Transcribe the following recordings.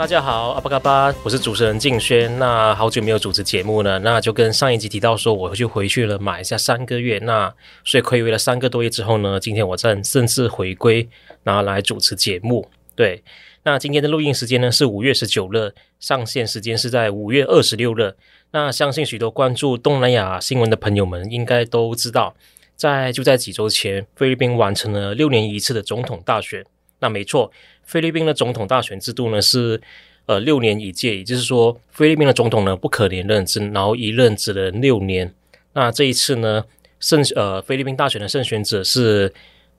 大家好，阿巴嘎巴，我是主持人静轩。那好久没有主持节目了，那就跟上一集提到说，我就回去了买一下三个月。那所以亏违了三个多月之后呢，今天我正正式回归，然后来主持节目。对，那今天的录音时间呢是五月十九日，上线时间是在五月二十六日。那相信许多关注东南亚新闻的朋友们应该都知道，在就在几周前，菲律宾完成了六年一次的总统大选。那没错，菲律宾的总统大选制度呢是，呃，六年一届，也就是说，菲律宾的总统呢不可连任，只然后一任只能六年。那这一次呢，胜呃菲律宾大选的胜选者是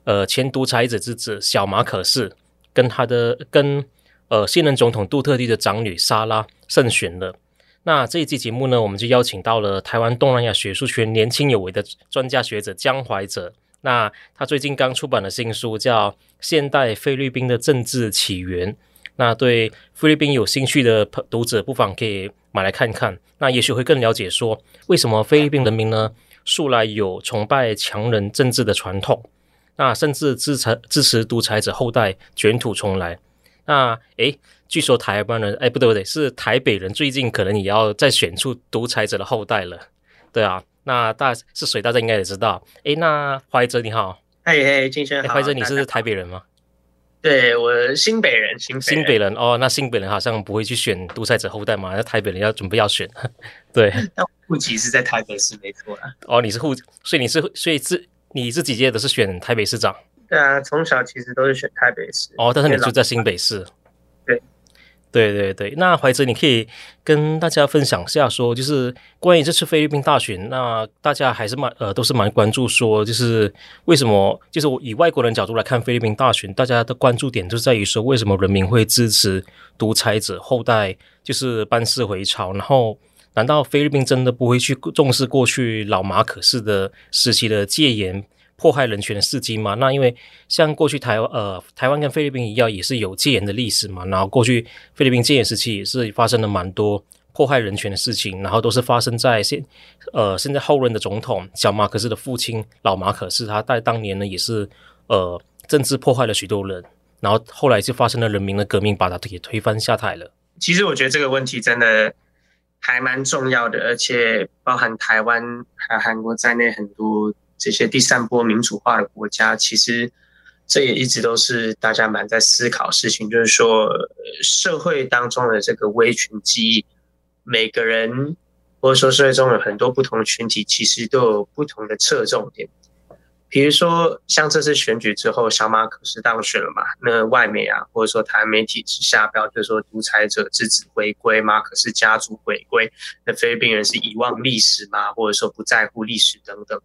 呃前独裁者之子小马可仕，跟他的跟呃现任总统杜特地的长女莎拉胜选了。那这一期节目呢，我们就邀请到了台湾东南亚学术圈年轻有为的专家学者江怀哲。那他最近刚出版的新书叫《现代菲律宾的政治起源》，那对菲律宾有兴趣的读者不妨可以买来看看，那也许会更了解说为什么菲律宾人民呢素来有崇拜强人政治的传统，那甚至支持支持独裁者后代卷土重来。那诶，据说台湾人诶，不对不对，是台北人最近可能也要再选出独裁者的后代了，对啊。那大是谁？大家应该也知道。哎，那怀哲你好，嘿嘿，金轩好。怀哲，你是台北人吗？对，我新北人，新北。新北人哦，那新北人好像不会去选独裁者后代嘛？那台北人要准备要选，对。那户籍是在台北市，没错啊。哦，你是户，所以你是，所以自你自己届都是选台北市长？对啊，从小其实都是选台北市。哦，但是你住在新北市。对对对，那怀哲，你可以跟大家分享一下，说就是关于这次菲律宾大选，那大家还是蛮呃都是蛮关注，说就是为什么，就是我以外国人角度来看菲律宾大选，大家的关注点就在于说，为什么人民会支持独裁者后代就是班师回朝？然后难道菲律宾真的不会去重视过去老马可仕的时期的戒严？迫害人权的事迹嘛，那因为像过去台湾呃台湾跟菲律宾一样，也是有戒严的历史嘛。然后过去菲律宾戒严时期也是发生了蛮多迫害人权的事情，然后都是发生在现呃现在后任的总统小马可仕的父亲老马可仕，他在当年呢也是呃政治迫害了许多人，然后后来就发生了人民的革命，把他给推翻下台了。其实我觉得这个问题真的还蛮重要的，而且包含台湾还有韩国在内很多。这些第三波民主化的国家，其实这也一直都是大家蛮在思考事情，就是说社会当中的这个威权记忆，每个人或者说社会中有很多不同的群体，其实都有不同的侧重点。比如说像这次选举之后，小马可是当选了嘛，那外媒啊，或者说台湾媒体是下标，就是说独裁者之子回归，马可是家族回归，那菲律宾人是遗忘历史吗？或者说不在乎历史等等。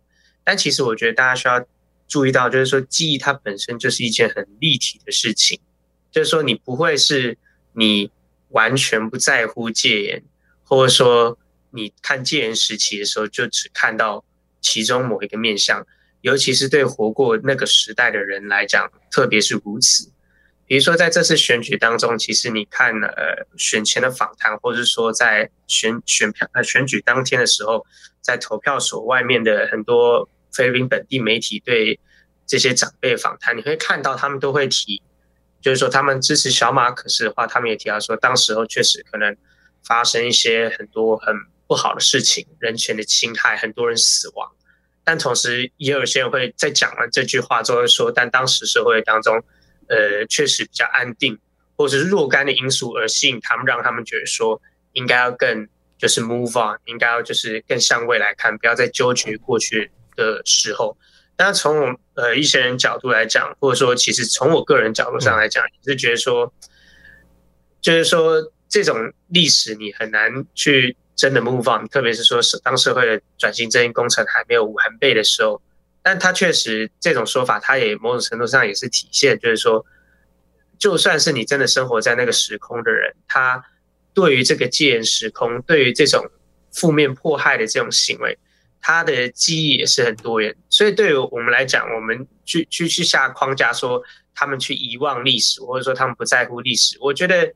但其实我觉得大家需要注意到，就是说记忆它本身就是一件很立体的事情，就是说你不会是你完全不在乎戒严，或者说你看戒严时期的时候就只看到其中某一个面相，尤其是对活过那个时代的人来讲，特别是如此。比如说在这次选举当中，其实你看呃选前的访谈，或者是说在选选票呃选举当天的时候，在投票所外面的很多。菲律宾本地媒体对这些长辈访谈，你会看到他们都会提，就是说他们支持小马可是的话，他们也提到说，当时候确实可能发生一些很多很不好的事情，人权的侵害，很多人死亡。但同时也有些人会在讲完这句话之后说，但当时社会当中，呃，确实比较安定，或者是若干的因素而吸引他们，让他们觉得说应该要更就是 move on，应该要就是更向未来看，不要再纠结于过去。的时候，那从我呃一些人角度来讲，或者说其实从我个人角度上来讲，也是觉得说，就是说这种历史你很难去真的 move on，特别是说当社会的转型正义工程还没有完备的时候，但他确实这种说法，他也某种程度上也是体现，就是说，就算是你真的生活在那个时空的人，他对于这个戒严时空，对于这种负面迫害的这种行为，他的记忆也是很多元。所以对于我们来讲，我们去去去下框架说他们去遗忘历史，或者说他们不在乎历史，我觉得，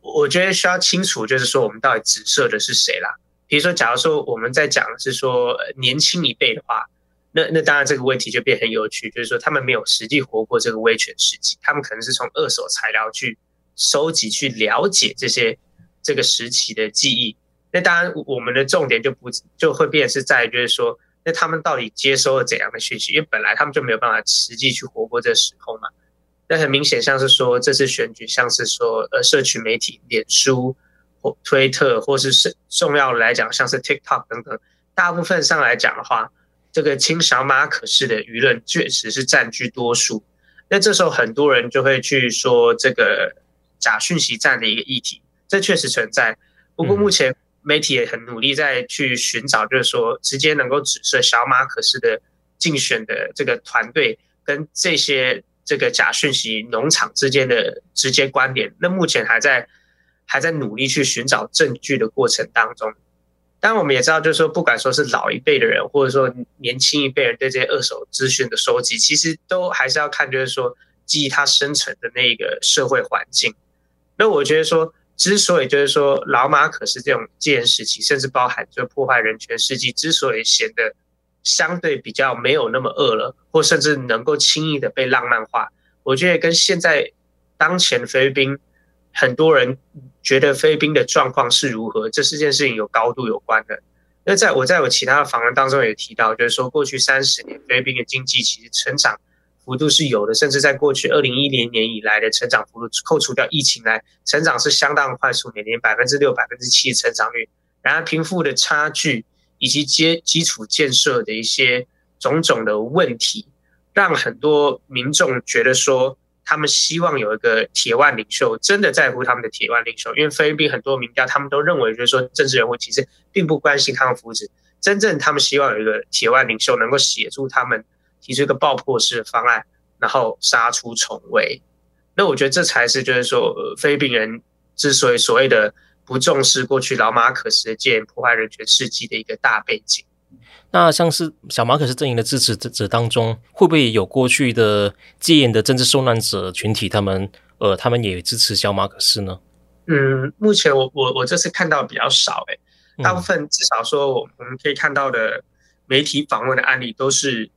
我觉得需要清楚，就是说我们到底指涉的是谁啦。比如说，假如说我们在讲是说年轻一辈的话，那那当然这个问题就变很有趣，就是说他们没有实际活过这个威权时期，他们可能是从二手材料去收集、去了解这些这个时期的记忆。那当然，我们的重点就不就会变是在就是说，那他们到底接收了怎样的讯息？因为本来他们就没有办法实际去活过这个时空嘛。那很明显，像是说这次选举，像是说呃，社群媒体、脸书或。推特，或是是重要来讲，像是 TikTok 等等，大部分上来讲的话，这个亲小马可式的舆论确实是占据多数。那这时候很多人就会去说这个假讯息战的一个议题，这确实存在。不过目前媒体也很努力在去寻找，就是说直接能够指涉小马可仕的竞选的这个团队跟这些这个假讯息农场之间的直接关联。那目前还在。还在努力去寻找证据的过程当中，当然我们也知道，就是说，不管说是老一辈的人，或者说年轻一辈人对这些二手资讯的收集，其实都还是要看，就是说，基于它生成的那个社会环境。那我觉得说，之所以就是说老马可是这种戒严时期，甚至包含就破坏人权事迹，之所以显得相对比较没有那么恶了，或甚至能够轻易的被浪漫化，我觉得跟现在当前菲律宾。很多人觉得菲律宾的状况是如何，这四件事情有高度有关的。那在我在我其他的访问当中也提到，就是说过去三十年菲律宾的经济其实成长幅度是有的，甚至在过去二零一零年以来的成长幅度，扣除掉疫情来，成长是相当快速，年年百分之六、百分之七的成长率。然而贫富的差距以及基基础建设的一些种种的问题，让很多民众觉得说。他们希望有一个铁腕领袖，真的在乎他们的铁腕领袖。因为菲律宾很多民调，他们都认为，就是说政治人物其实并不关心他们福祉。真正他们希望有一个铁腕领袖，能够协助他们提出一个爆破式的方案，然后杀出重围。那我觉得这才是，就是说菲律宾人之所以所谓的不重视过去老马可斯的戒严破坏人权事迹的一个大背景。那像是小马可斯阵营的支持者当中，会不会有过去的戒严的政治受难者群体？他们呃，他们也支持小马可斯呢？嗯，目前我我我这次看到比较少诶，大部分至少说我我们可以看到的媒体访问的案例，都是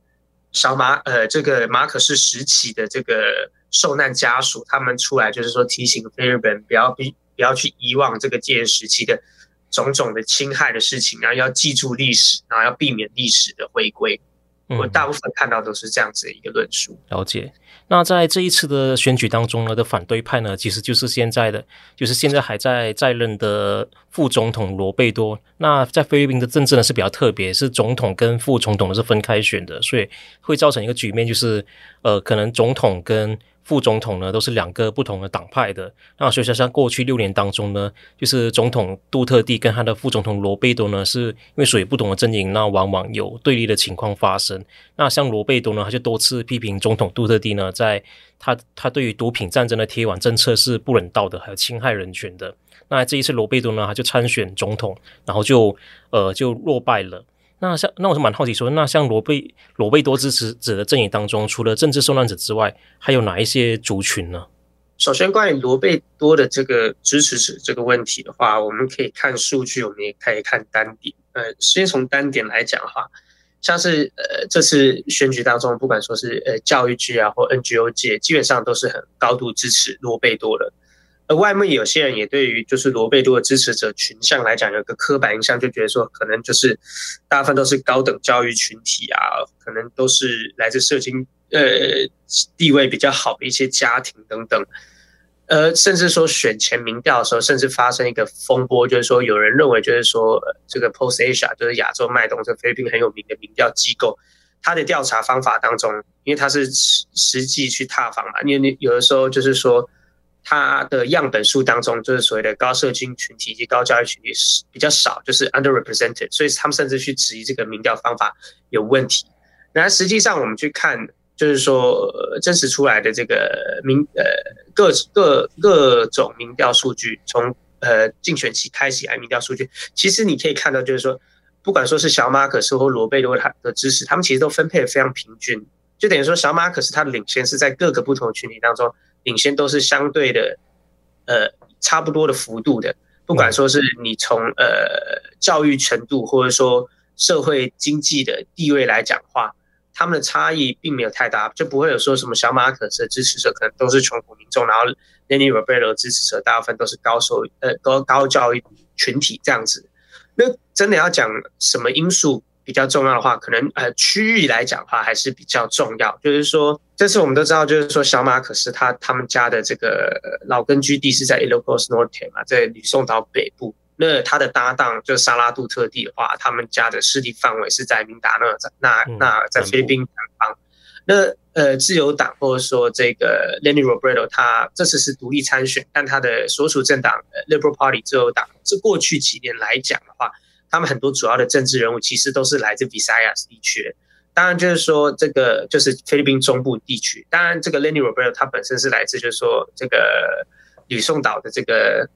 小马呃这个马可是时期的这个受难家属，他们出来就是说提醒菲律宾不要不不要去遗忘这个戒严时期的。种种的侵害的事情，然后要记住历史，然后要避免历史的回归。我大部分看到都是这样子的一个论述。了解。那在这一次的选举当中呢，的反对派呢，其实就是现在的，就是现在还在在任的副总统罗贝多。那在菲律宾的政治呢是比较特别，是总统跟副总统是分开选的，所以会造成一个局面，就是呃，可能总统跟副总统呢都是两个不同的党派的，那所以说像过去六年当中呢，就是总统杜特地跟他的副总统罗贝多呢，是因为属于不同的阵营，那往往有对立的情况发生。那像罗贝多呢，他就多次批评总统杜特地呢，在他他对于毒品战争的铁腕政策是不人道的，还有侵害人权的。那这一次罗贝多呢，他就参选总统，然后就呃就落败了。那像那我是蛮好奇说，那像罗贝罗贝多支持者的阵营当中，除了政治受难者之外，还有哪一些族群呢？首先，关于罗贝多的这个支持者这个问题的话，我们可以看数据，我们也可以看单点。呃，先从单点来讲的话，像是呃这次选举当中，不管说是呃教育界啊或 NGO 界，基本上都是很高度支持罗贝多的。而外面有些人也对于就是罗贝多的支持者群像来讲，有个刻板印象，就觉得说可能就是大部分都是高等教育群体啊，可能都是来自社经呃地位比较好的一些家庭等等。呃，甚至说选前民调的时候，甚至发生一个风波，就是说有人认为就是说这个 Post Asia 就是亚洲脉动，这菲律宾很有名的民调机构，他的调查方法当中，因为他是实实际去踏访嘛，因为你有的时候就是说。它的样本数当中，就是所谓的高社经群体以及高教育群体是比较少，就是 underrepresented，所以他们甚至去质疑这个民调方法有问题。然而实际上我们去看，就是说真实出来的这个民呃各各各种民调数据，从呃竞选期开始以来民调数据，其实你可以看到，就是说不管说是小马可斯或罗贝多他的支持，他们其实都分配的非常平均，就等于说小马可斯他的领先是在各个不同的群体当中领先都是相对的呃差不多的幅度的。不管说是你从呃教育程度，或者说社会经济的地位来讲的话，他们的差异并没有太大，就不会有说什么小马可斯的支持者可能都是穷苦民众，然后 Lenny Robredo 的支持者大部分都是高收呃高高教育群体这样子。那真的要讲什么因素比较重要的话，可能呃区域来讲的话还是比较重要，就是说。这次我们都知道，就是说小马可是他他们家的这个老根据地是在 Ilocos Norte 嘛，在吕宋岛北部。那他的搭档就是沙拉杜特地的话，他们家的势力范围是在明达纳那那在菲律宾南方。那呃，自由党或者说这个 Lenny Robredo 他这次是独立参选，但他的所属政党 Liberal Party 自由党，这过去几年来讲的话，他们很多主要的政治人物其实都是来自 Visayas 地区。当然，就是说这个就是菲律宾中部地区。当然，这个 Lenny Robredo 他本身是来自，就是说这个吕宋岛的这个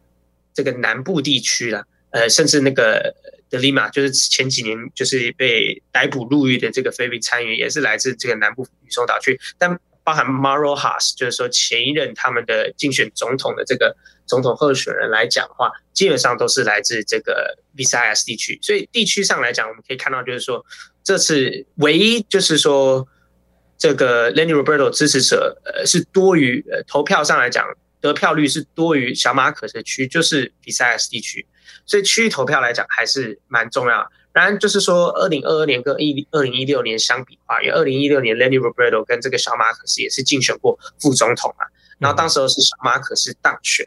这个南部地区了。呃，甚至那个德里玛，就是前几年就是被逮捕入狱的这个菲律宾参议员，也是来自这个南部吕宋岛区。但包含 Marojas，就是说前一任他们的竞选总统的这个总统候选人来讲的话，基本上都是来自这个 Visayas 地区。所以地区上来讲，我们可以看到，就是说。这次唯一就是说，这个 Lenny Roberto 支持者呃是多于呃投票上来讲得票率是多于小马可的区，就是 Visayas 地区，所以区域投票来讲还是蛮重要的。当然就是说，二零二二年跟一二零一六年相比的话，因为二零一六年 Lenny Robredo 跟这个小马可斯也是竞选过副总统嘛，然后当时候是小马可斯当选，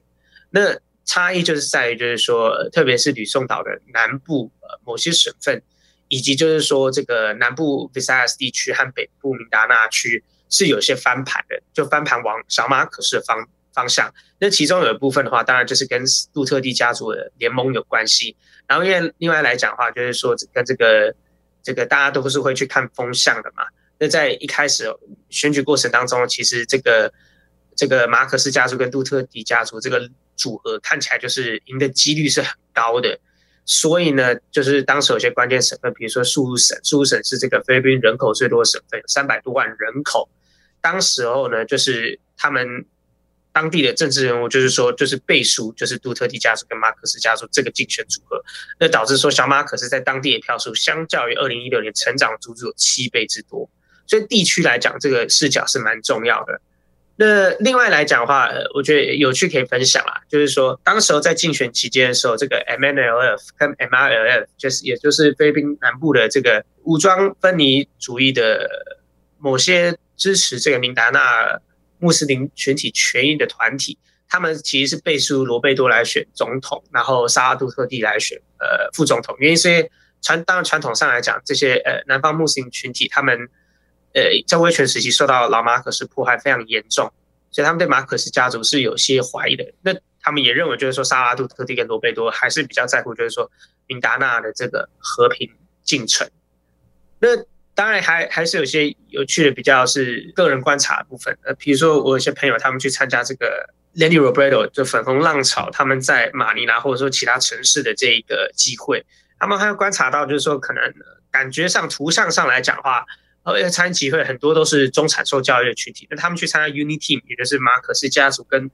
那差异就是在于就是说，特别是吕宋岛的南部呃某些省份。以及就是说，这个南部 Visayas 地区和北部明达纳区是有些翻盘的，就翻盘往小马可斯的方方向。那其中有一部分的话，当然就是跟杜特蒂家族的联盟有关系。然后因为另外来讲的话，就是说跟这个这个大家都是会去看风向的嘛。那在一开始选举过程当中，其实这个这个马克斯家族跟杜特蒂家族这个组合看起来就是赢的几率是很高的。所以呢，就是当时有些关键省份，比如说苏鲁省，苏鲁省是这个菲律宾人口最多的省份，有三百多万人口。当时候呢，就是他们当地的政治人物，就是说，就是背书，就是杜特蒂家族跟马克斯家族这个竞选组合，那导致说小马可是在当地的票数，相较于二零一六年成长足足有七倍之多。所以地区来讲，这个视角是蛮重要的。那另外来讲的话，我觉得有趣可以分享啊，就是说，当时候在竞选期间的时候，这个 MNLF 跟 MRLF，就是也就是菲律宾南部的这个武装分离主义的某些支持这个明达纳穆斯林群体权益的团体，他们其实是背书罗贝多来选总统，然后沙拉杜特地来选呃副总统，因为这些传当然传统上来讲，这些呃南方穆斯林群体他们。呃，在威权时期受到老马可斯迫害非常严重，所以他们对马可斯家族是有些怀疑的。那他们也认为，就是说沙拉杜特地跟罗贝多还是比较在乎，就是说明达纳的这个和平进程。那当然还还是有些有趣的，比较是个人观察的部分。呃，比如说我有些朋友他们去参加这个 Lenny Robredo 就粉红浪潮，他们在马尼拉或者说其他城市的这一个机会，他们还有观察到，就是说可能感觉上图像上来讲的话。而且参集会很多都是中产受教育的群体，那他们去参加 Unity Team，也就是马可斯家族跟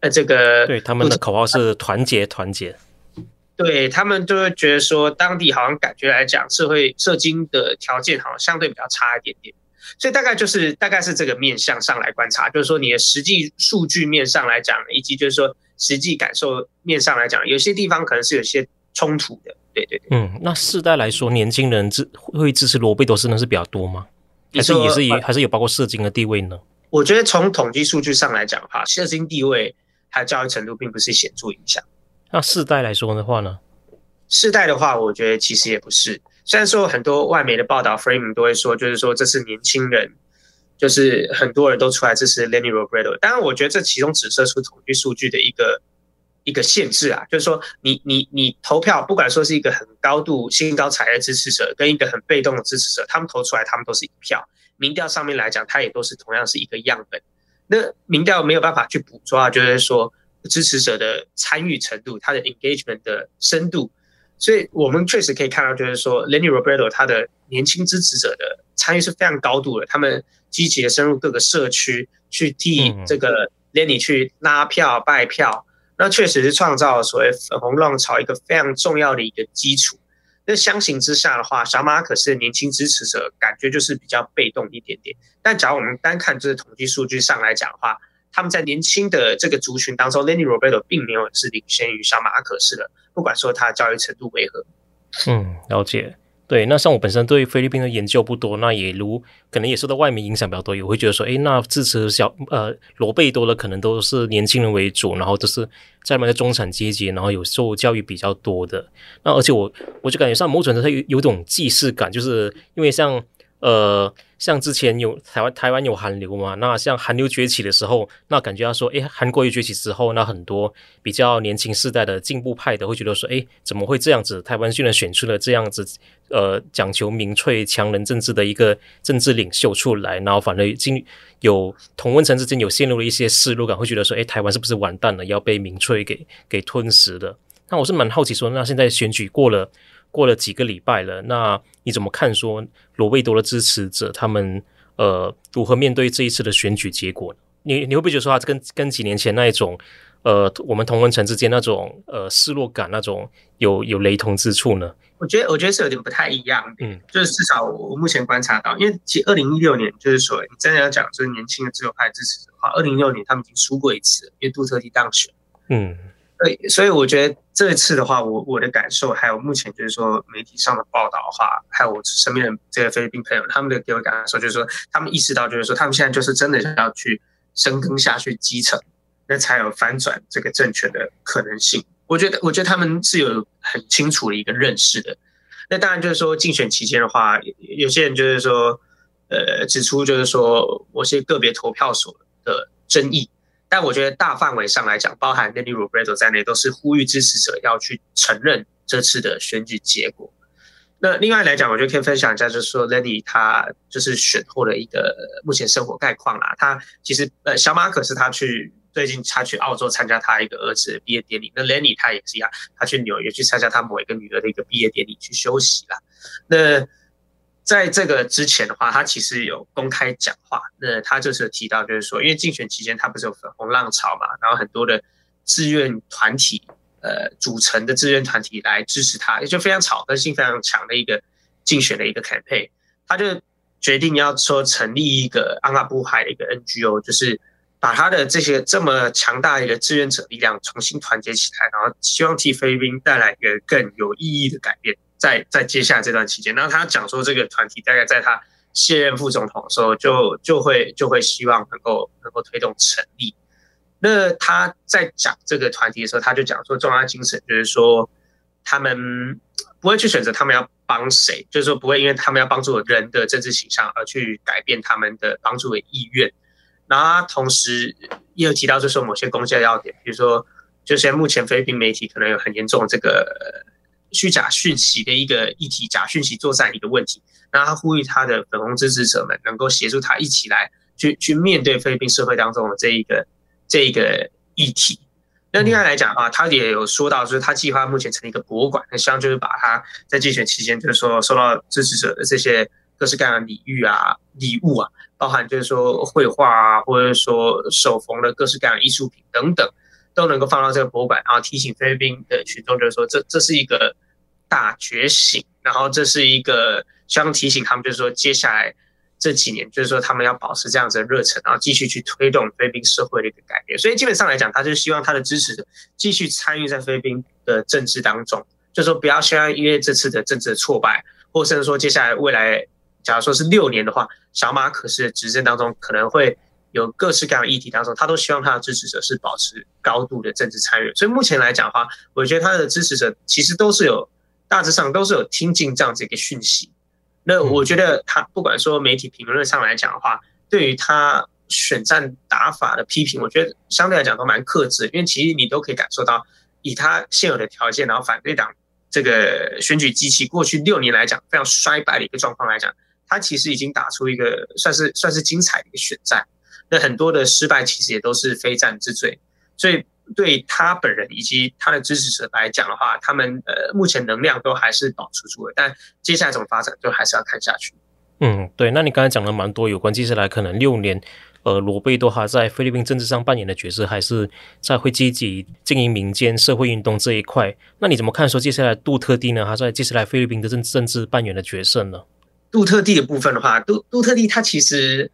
呃这个对他们的口号是团结团结，对他们就会觉得说当地好像感觉来讲社会社经的条件好像相对比较差一点点，所以大概就是大概是这个面向上来观察，就是说你的实际数据面上来讲，以及就是说实际感受面上来讲，有些地方可能是有些冲突的。对对对，嗯，那世代来说，年轻人支会支持罗贝多斯呢是比较多吗？还是也是也还是有包括社经的地位呢？我觉得从统计数据上来讲的话，社经地位还有教育程度并不是显著影响。那世代来说的话呢？世代的话，我觉得其实也不是。虽然说很多外媒的报道，frame 都会说，就是说这是年轻人，就是很多人都出来支持 Lenny Robredo。当然，我觉得这其中只涉出统计数据的一个一个限制啊，就是说你你你投票，不管说是一个很高度兴高采烈支持者，跟一个很被动的支持者，他们投出来，他们都是一票。民调上面来讲，它也都是同样是一个样本。那民调没有办法去捕捉啊，就是说支持者的参与程度，他的 engagement 的深度。所以我们确实可以看到，就是说 Lenny Robredo 他的年轻支持者的参与是非常高度的，他们积极的深入各个社区，去替这个 Lenny 去拉票拜票。那确实是创造了所谓粉红浪潮一个非常重要的一个基础。那相形之下的话，小马可是年轻支持者，感觉就是比较被动一点点。但假如我们单看这个统计数据上来讲的话，他们在年轻的这个族群当中，Lenny Robredo 并没有是领先于小马可是的，不管说他的教育程度为何。嗯，了解。对，那像我本身对菲律宾的研究不多，那也如可能也受到外媒影响比较多，也会觉得说，诶，那支持小呃罗贝多的可能都是年轻人为主，然后都是在那的中产阶级，然后有受教育比较多的。那而且我我就感觉上某种程度有有种既视感，就是因为像。呃，像之前有台湾台湾有韩流嘛，那像韩流崛起的时候，那感觉到说，诶，韩国一崛起之后，那很多比较年轻世代的进步派的会觉得说，诶，怎么会这样子？台湾居然选出了这样子，呃，讲求民粹强人政治的一个政治领袖出来，然后反而经有同温层之间有陷入了一些失落感，会觉得说，诶，台湾是不是完蛋了，要被民粹给给吞噬的？那我是蛮好奇说，那现在选举过了。过了几个礼拜了，那你怎么看？说罗贝多的支持者他们呃如何面对这一次的选举结果？你你会不会觉得说他跟跟几年前那一种呃我们同文层之间那种呃失落感那种有有雷同之处呢？我觉得我觉得是有点不太一样，嗯，就是至少我目前观察到，因为其实二零一六年就是说你真的要讲就是年轻的自由派支持者的话，二零一六年他们已经输过一次，因为杜特地当选，嗯。对，所以我觉得这次的话，我我的感受，还有目前就是说媒体上的报道的话，还有我身边的这个菲律宾朋友，他们的给我感受就是说，他们意识到就是说，他们现在就是真的要去深耕下去基层，那才有翻转这个政权的可能性。我觉得，我觉得他们是有很清楚的一个认识的。那当然就是说，竞选期间的话，有些人就是说，呃，指出就是说，某些个别投票所的争议。但我觉得大范围上来讲，包含 Lenny Robredo 在内，都是呼吁支持者要去承认这次的选举结果。那另外来讲，我觉得可以分享一下，就是说 Lenny 他就是选后的一个目前生活概况啦。他其实呃，小马可是他去最近他去澳洲参加他一个儿子的毕业典礼，那 Lenny 他也是一样，他去纽约去参加他某一个女儿的一个毕业典礼去休息啦。那在这个之前的话，他其实有公开讲话。那他就是提到，就是说，因为竞选期间他不是有粉红浪潮嘛，然后很多的志愿团体，呃，组成的志愿团体来支持他，也就非常草根性非常强的一个竞选的一个 campaign。他就决定要说成立一个安拉布海的一个 NGO，就是把他的这些这么强大的一个志愿者力量重新团结起来，然后希望替菲律宾带来一个更有意义的改变。在在接下来这段期间，然后他讲说，这个团体大概在他卸任副总统的时候就，就会就会希望能够能够推动成立。那他在讲这个团体的时候，他就讲说，重要精神就是说，他们不会去选择他们要帮谁，就是说不会因为他们要帮助人的政治形象而去改变他们的帮助的意愿。然后他同时也有提到，就是某些攻击的要点，比如说，就现在目前菲律宾媒体可能有很严重的这个。虚假讯息的一个议题，假讯息作战一个问题，那他呼吁他的粉红支持者们能够协助他一起来去去面对菲律宾社会当中的这一个这一个议题。那另外来讲啊，他也有说到，就是他计划目前成立一个博物馆，那希望就是把他在竞选期间就是说收到支持者的这些各式各样的礼遇啊、礼物啊，包含就是说绘画啊，或者说手缝的各式各样的艺术品等等。都能够放到这个博物馆，然后提醒菲律宾的群众，就是说这这是一个大觉醒，然后这是一个希望提醒他们，就是说接下来这几年，就是说他们要保持这样子的热忱，然后继续去推动菲律宾社会的一个改变。所以基本上来讲，他就希望他的支持者继续参与在菲律宾的政治当中，就是说不要希望因为这次的政治的挫败，或甚至说接下来未来，假如说是六年的话，小马可是执政当中可能会。有各式各样的议题当中，他都希望他的支持者是保持高度的政治参与。所以目前来讲的话，我觉得他的支持者其实都是有大致上都是有听进这样子一个讯息。那我觉得他不管说媒体评论上来讲的话，对于他选战打法的批评，我觉得相对来讲都蛮克制，因为其实你都可以感受到，以他现有的条件，然后反对党这个选举机器过去六年来讲非常衰败的一个状况来讲，他其实已经打出一个算是算是精彩的一个选战。那很多的失败其实也都是非战之罪，所以对他本人以及他的支持者来讲的话，他们呃目前能量都还是保持住的，但接下来怎么发展，就还是要看下去。嗯，对，那你刚才讲了蛮多有关接下来可能六年，呃，罗贝多他在菲律宾政治上扮演的角色，还是在会积极经营民间社会运动这一块。那你怎么看说接下来杜特地呢？他在接下来菲律宾的政政治扮演的角色呢？杜特地的部分的话，杜杜特地他其实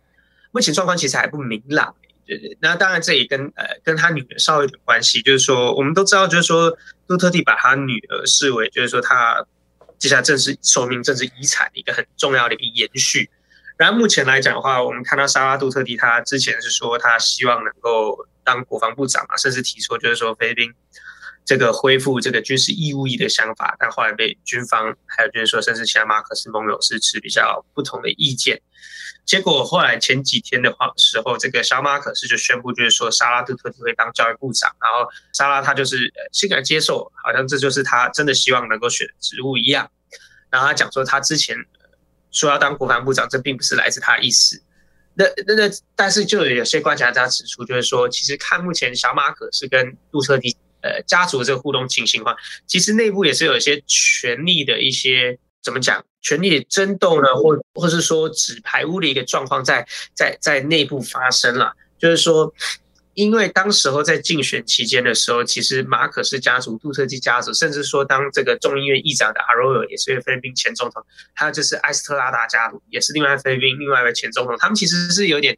目前状况其实还不明朗，对对。那当然这也跟呃跟他女儿稍微有点关系，就是说我们都知道，就是说杜特地把他女儿视为就是说他。接下来正式寿命政治遗产的一个很重要的一个延续。然后目前来讲的话，我们看到沙拉杜特地他之前是说他希望能够当国防部长嘛，甚至提出就是说菲律宾这个恢复这个军事义务役的想法，但后来被军方还有就是说甚至其他马可斯盟友是持比较不同的意见。结果后来前几天的话时候，这个小马可是就宣布，就是说沙拉杜特蒂会当教育部长，然后沙拉他就是欣然接受，好像这就是他真的希望能够选的职务一样。然后他讲说，他之前说要当国防部长，这并不是来自他的意思。那那那，但是就有些观察家指出，就是说，其实看目前小马可是跟杜特蒂呃家族这个互动情形的话，其实内部也是有一些权力的一些。怎么讲？权力的争斗呢，或或是说纸牌屋的一个状况在在在内部发生了。就是说，因为当时候在竞选期间的时候，其实马可斯家族、杜特基家族，甚至说当这个众议院议长的阿罗尔也是菲律宾前总统，还有就是埃斯特拉达家族，也是另外菲律宾另外一位前总统，他们其实是有点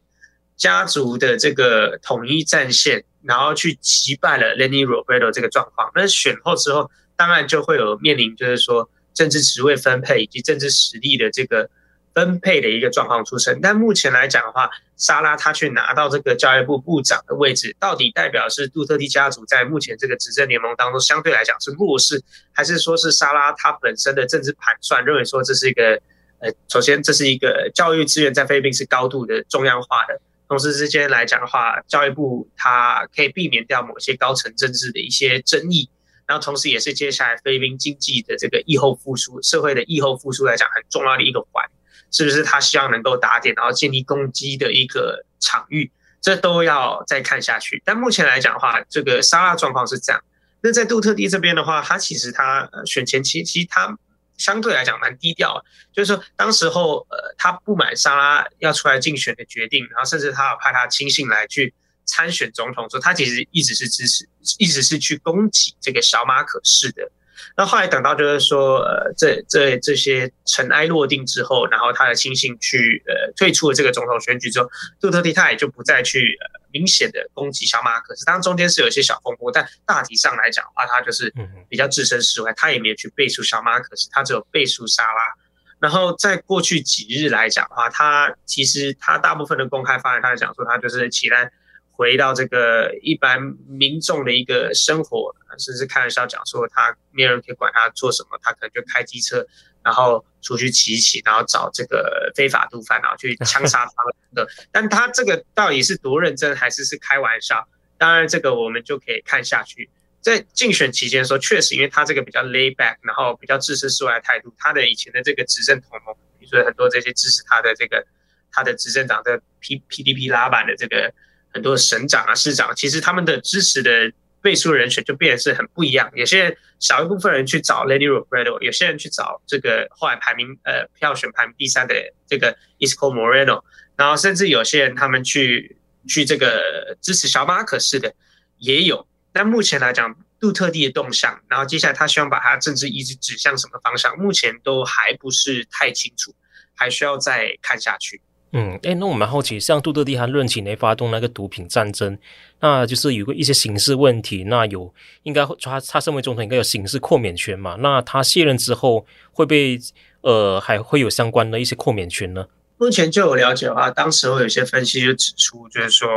家族的这个统一战线，然后去击败了 Leni Robredo 这个状况。那选后之后，当然就会有面临，就是说。政治职位分配以及政治实力的这个分配的一个状况出现，但目前来讲的话，沙拉他去拿到这个教育部部长的位置，到底代表是杜特蒂家族在目前这个执政联盟当中相对来讲是弱势，还是说是沙拉他本身的政治盘算认为说这是一个呃，首先这是一个教育资源在菲律宾是高度的中央化的，同时之间来讲的话，教育部它可以避免掉某些高层政治的一些争议。然后，同时也是接下来菲律宾经济的这个疫后复苏、社会的疫后复苏来讲很重要的一个环，是不是他希望能够打点，然后建立攻击的一个场域，这都要再看下去。但目前来讲的话，这个沙拉状况是这样。那在杜特地这边的话，他其实他选前期其实他相对来讲蛮低调，就是说当时候呃他不满沙拉要出来竞选的决定，然后甚至他要派他亲信来去。参选总统说，他其实一直是支持，一直是去攻击这个小马可仕的。那后来等到就是说，呃，这这这些尘埃落定之后，然后他的亲信去呃退出了这个总统选举之后，杜特地他也就不再去呃明显的攻击小马可仕。当然中间是有一些小风波，但大体上来讲的话，他就是比较置身事外，他也没有去背书小马可仕，他只有背书沙拉。然后在过去几日来讲的话，他其实他大部分的公开发言，他讲说他就是期待。回到这个一般民众的一个生活，甚至开玩笑讲说他没有人可以管他做什么，他可能就开机车，然后出去骑一骑，然后找这个非法毒贩，然后去枪杀他们的。但他这个到底是多认真，还是是开玩笑？当然，这个我们就可以看下去。在竞选期间的时候，确实因为他这个比较 lay back，然后比较置身事外的态度，他的以前的这个执政同盟，比如说很多这些支持他的这个他的执政党的 P PDP 拉板的这个。很多省长啊、市长，其实他们的支持的背书人选就变得是很不一样。有些人少一部分人去找 Lady Robredo，有些人去找这个后来排名呃票选排名第三的这个 Isco Moreno，然后甚至有些人他们去去这个支持小马可仕的也有。但目前来讲，杜特地的动向，然后接下来他希望把他政治一直指向什么方向，目前都还不是太清楚，还需要再看下去。嗯，哎，那我蛮好奇，像杜特蒂他任期内发动那个毒品战争，那就是有个一些刑事问题，那有应该他他身为总统应该有刑事豁免权嘛？那他卸任之后会被呃还会有相关的一些豁免权呢？目前就有了解的话，当时会有些分析就指出，就是说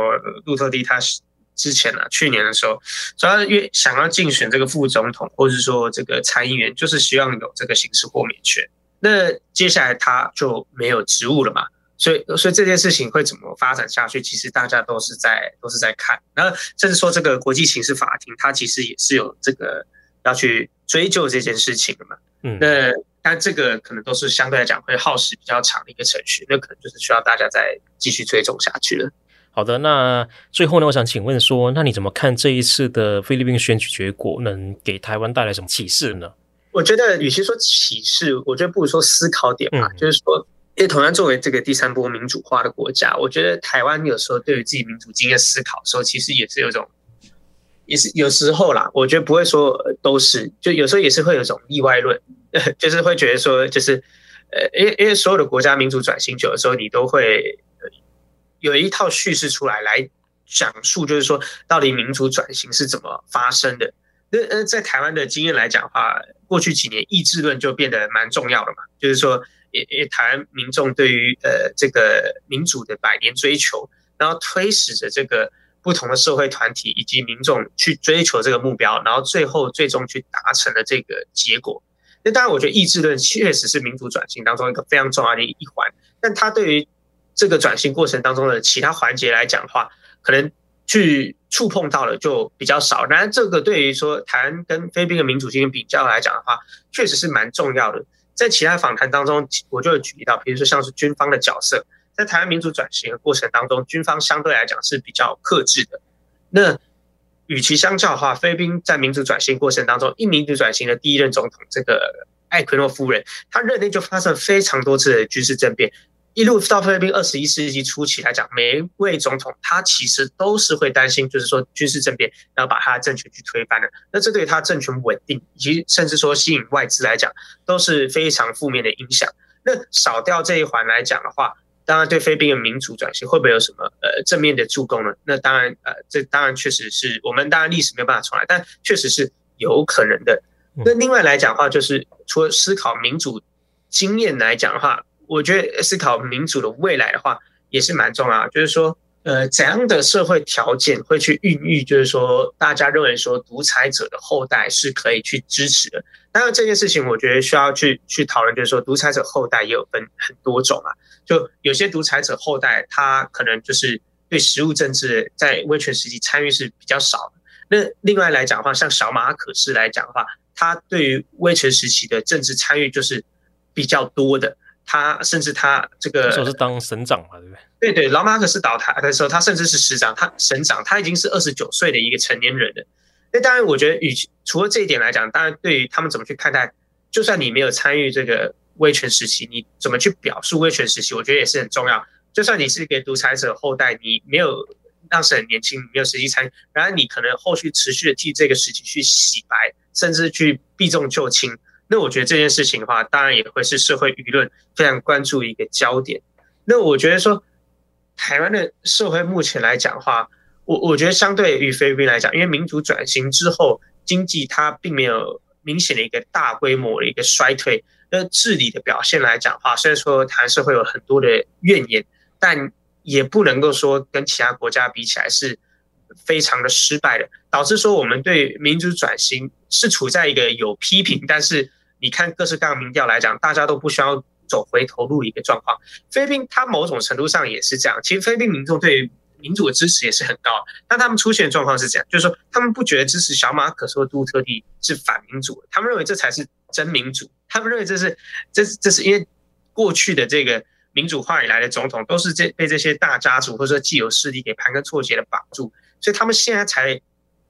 杜特蒂他之前呢、啊，去年的时候，主要因为想要竞选这个副总统，或者是说这个参议员，就是希望有这个刑事豁免权。那接下来他就没有职务了嘛？所以所以这件事情会怎么发展下去，其实大家都是在都是在看。那甚至说这个国际刑事法庭，它其实也是有这个要去追究这件事情的嘛。嗯，那但这个可能都是相对来讲会耗时比较长的一个程序，那可能就是需要大家再继续追踪下去了。好的，那最后呢，我想请问说，那你怎么看这一次的菲律宾选举结果，能给台湾带来什么启示呢？我觉得，与其说启示，我觉得不如说思考点吧。嗯、就是说，因为同样作为这个第三波民主化的国家，我觉得台湾有时候对于自己民主经验思考的时候，其实也是有种，也是有时候啦。我觉得不会说都是，就有时候也是会有种例外论，就是会觉得说，就是呃，因为因为所有的国家民主转型久的时候，你都会。有一套叙事出来来讲述，就是说到底民主转型是怎么发生的。那呃，在台湾的经验来讲的话，过去几年意志论就变得蛮重要的嘛。就是说，也也台湾民众对于呃这个民主的百年追求，然后推使着这个不同的社会团体以及民众去追求这个目标，然后最后最终去达成了这个结果。那当然，我觉得意志论确实是民主转型当中一个非常重要的一环，但它对于这个转型过程当中的其他环节来讲的话，可能去触碰到的就比较少。当然，这个对于说台湾跟菲律宾的民主进行比较来讲的话，确实是蛮重要的。在其他访谈当中，我就会举例到，比如说像是军方的角色，在台湾民主转型的过程当中，军方相对来讲是比较克制的。那与其相较的话，菲律宾在民主转型过程当中，一民主转型的第一任总统这个艾奎诺夫人，她任内就发生非常多次的军事政变。一路到菲律宾二十一世纪初期来讲，每一位总统他其实都是会担心，就是说军事政变，然后把他的政权去推翻的。那这对他政权稳定以及甚至说吸引外资来讲，都是非常负面的影响。那少掉这一环来讲的话，当然对菲律宾的民主转型会不会有什么呃正面的助攻呢？那当然呃，这当然确实是我们当然历史没有办法重来，但确实是有可能的。那另外来讲的话，就是除了思考民主经验来讲的话。我觉得思考民主的未来的话，也是蛮重要。就是说，呃，怎样的社会条件会去孕育？就是说，大家认为说独裁者的后代是可以去支持的。当然，这件事情我觉得需要去去讨论。就是说，独裁者后代也有分很多种啊。就有些独裁者后代，他可能就是对实务政治在威权时期参与是比较少的。那另外来讲的话，像小马可仕来讲的话，他对于威权时期的政治参与就是比较多的。他甚至他这个，那时候是当省长嘛，对不对？对对，老马可是倒台的时候，他甚至是市长，他省长，他已经是二十九岁的一个成年人了。那当然，我觉得与其除了这一点来讲，当然对于他们怎么去看待，就算你没有参与这个威权时期，你怎么去表述威权时期，我觉得也是很重要。就算你是一个独裁者后代，你没有当时很年轻，没有实际参与，然而你可能后续持续的替这个时期去洗白，甚至去避重就轻。那我觉得这件事情的话，当然也会是社会舆论非常关注一个焦点。那我觉得说，台湾的社会目前来讲的话，我我觉得相对于菲律宾来讲，因为民主转型之后，经济它并没有明显的一个大规模的一个衰退。那治理的表现来讲的话，虽然说台湾社会有很多的怨言，但也不能够说跟其他国家比起来是非常的失败的，导致说我们对民主转型是处在一个有批评，但是。你看各式各样民调来讲，大家都不需要走回头路的一个状况。菲律宾它某种程度上也是这样。其实菲律宾民众对民主的支持也是很高，但他们出现的状况是这样，就是说他们不觉得支持小马可仕或杜特蒂是反民主，他们认为这才是真民主。他们认为这是这这是因为过去的这个民主化以来的总统都是这被这些大家族或者说既有势力给盘根错节的绑住，所以他们现在才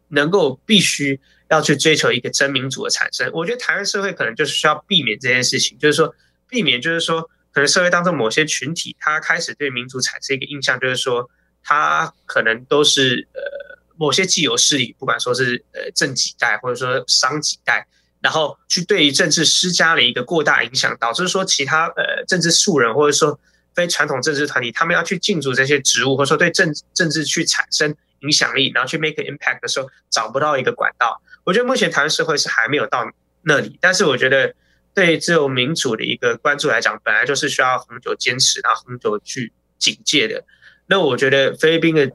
能够必须。要去追求一个真民主的产生，我觉得台湾社会可能就是需要避免这件事情，就是说避免，就是说可能社会当中某些群体，他开始对民主产生一个印象，就是说他可能都是呃某些既有势力，不管说是呃政几代或者说商几代，然后去对于政治施加了一个过大影响，导致说其他呃政治素人或者说非传统政治团体，他们要去进驻这些职务，或者说对政政治去产生影响力，然后去 make an impact 的时候，找不到一个管道。我觉得目前台湾社会是还没有到那里，但是我觉得对自由民主的一个关注来讲，本来就是需要很久坚持，然后很久去警戒的。那我觉得菲律宾的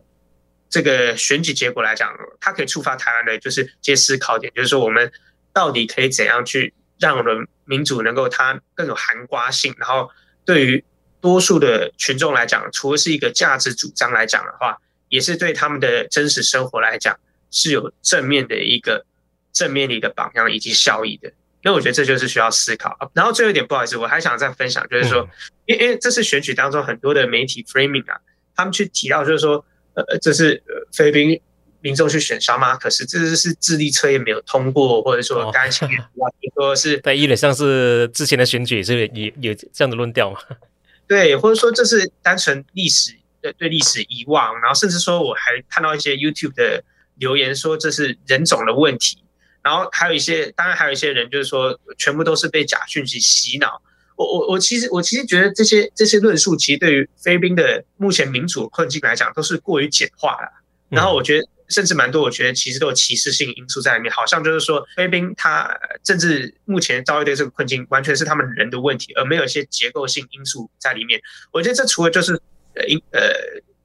这个选举结果来讲，它可以触发台湾的就是这些思考点，就是说我们到底可以怎样去让我们民主能够它更有涵括性，然后对于多数的群众来讲，除了是一个价值主张来讲的话，也是对他们的真实生活来讲是有正面的一个正面的一个榜样以及效益的。那我觉得这就是需要思考。然后最后一点，不好意思，我还想再分享，就是说，因为因为这次选举当中很多的媒体 framing 啊，他们去提到就是说，呃，这是菲律宾民众去选小马可是这是智力测验没有通过，或者说干净，或者说是 对，有点像是之前的选举，是有有这样的论调吗？对，或者说这是单纯历史对对历史遗忘，然后甚至说我还看到一些 YouTube 的留言说这是人种的问题，然后还有一些，当然还有一些人就是说全部都是被假讯息洗脑。我我我其实我其实觉得这些这些论述其实对于菲律宾的目前民主困境来讲都是过于简化了。然后我觉得甚至蛮多，我觉得其实都有歧视性因素在里面，好像就是说菲律宾它政治目前遭遇的这个困境完全是他们人的问题，而没有一些结构性因素在里面。我觉得这除了就是呃因呃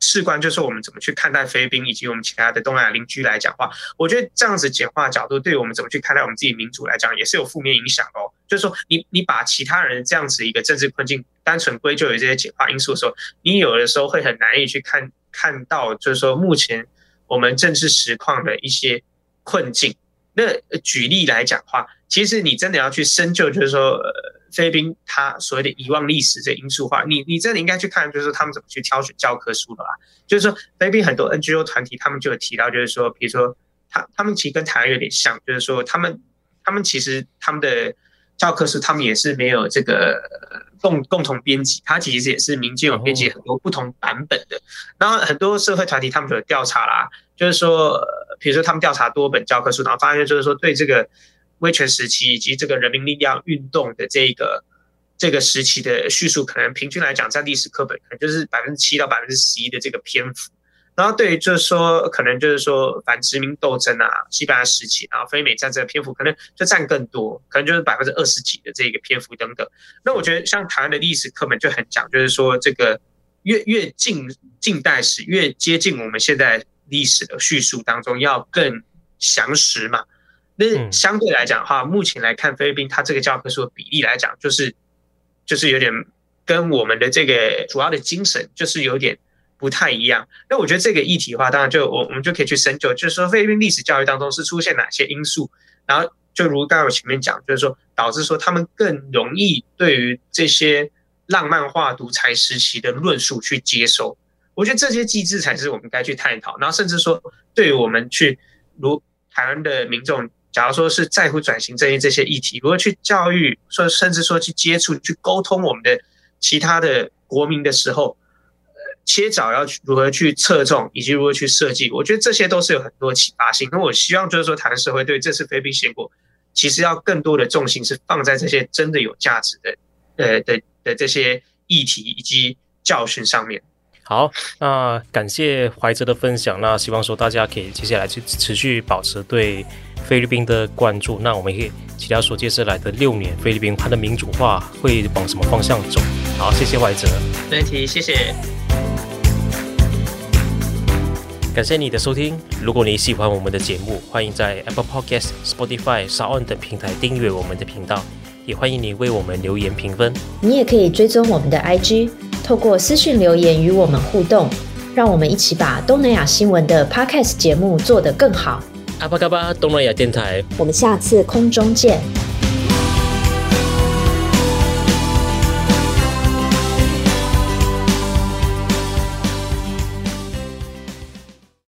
事关就是我们怎么去看待菲律宾以及我们其他的东南亚邻居来讲话，我觉得这样子简化角度对于我们怎么去看待我们自己民主来讲也是有负面影响哦。就是说，你你把其他人这样子一个政治困境单纯归咎于这些简化因素的时候，你有的时候会很难以去看看到，就是说目前我们政治实况的一些困境。那举例来讲的话，其实你真的要去深究，就是说，呃，菲律宾他所谓的遗忘历史这因素化，你你真的应该去看，就是说他们怎么去挑选教科书的啦。就是说，菲律宾很多 NGO 团体他们就有提到，就是说，比如说他他们其实跟台湾有点像，就是说他们他们其实他们的。教科书他们也是没有这个共共同编辑，它其实也是民间有编辑很多不同版本的。然后很多社会团体他们就有调查啦，就是说，比如说他们调查多本教科书，然后发现就是说，对这个威权时期以及这个人民力量运动的这个这个时期的叙述，可能平均来讲在历史课本可能就是百分之七到百分之十一的这个篇幅。然后对于就是说，可能就是说反殖民斗争啊，西班牙时期，然后非美战争的篇幅可能就占更多，可能就是百分之二十几的这个篇幅等等。那我觉得像台湾的历史课本就很讲，就是说这个越越近近代史越接近我们现在历史的叙述当中要更详实嘛。那相对来讲的话，目前来看菲律宾它这个教科书的比例来讲，就是就是有点跟我们的这个主要的精神就是有点。不太一样，那我觉得这个议题的话，当然就我我们就可以去深究，就是说菲律宾历史教育当中是出现哪些因素，然后就如刚才我前面讲，就是说导致说他们更容易对于这些浪漫化独裁时期的论述去接受。我觉得这些机制才是我们该去探讨，然后甚至说对于我们去如台湾的民众，假如说是在乎转型正义这些议题，如何去教育，说甚至说去接触、去沟通我们的其他的国民的时候。呃切早要去如何去侧重，以及如何去设计，我觉得这些都是有很多启发性。那我希望就是说，台湾社会对这次菲律宾选举，其实要更多的重心是放在这些真的有价值的，呃的的这些议题以及教训上面。好，那感谢怀哲的分享。那希望说大家可以接下来去持续保持对菲律宾的关注。那我们可以期待说接下来的六年，菲律宾它的民主化会往什么方向走？好，谢谢怀哲。没问题，谢谢。感谢你的收听。如果你喜欢我们的节目，欢迎在 Apple Podcast、Spotify、SoundOn 等平台订阅我们的频道，也欢迎你为我们留言评分。你也可以追踪我们的 IG，透过私讯留言与我们互动，让我们一起把东南亚新闻的 Podcast 节目做得更好。阿巴嘎巴东南亚电台，我们下次空中见。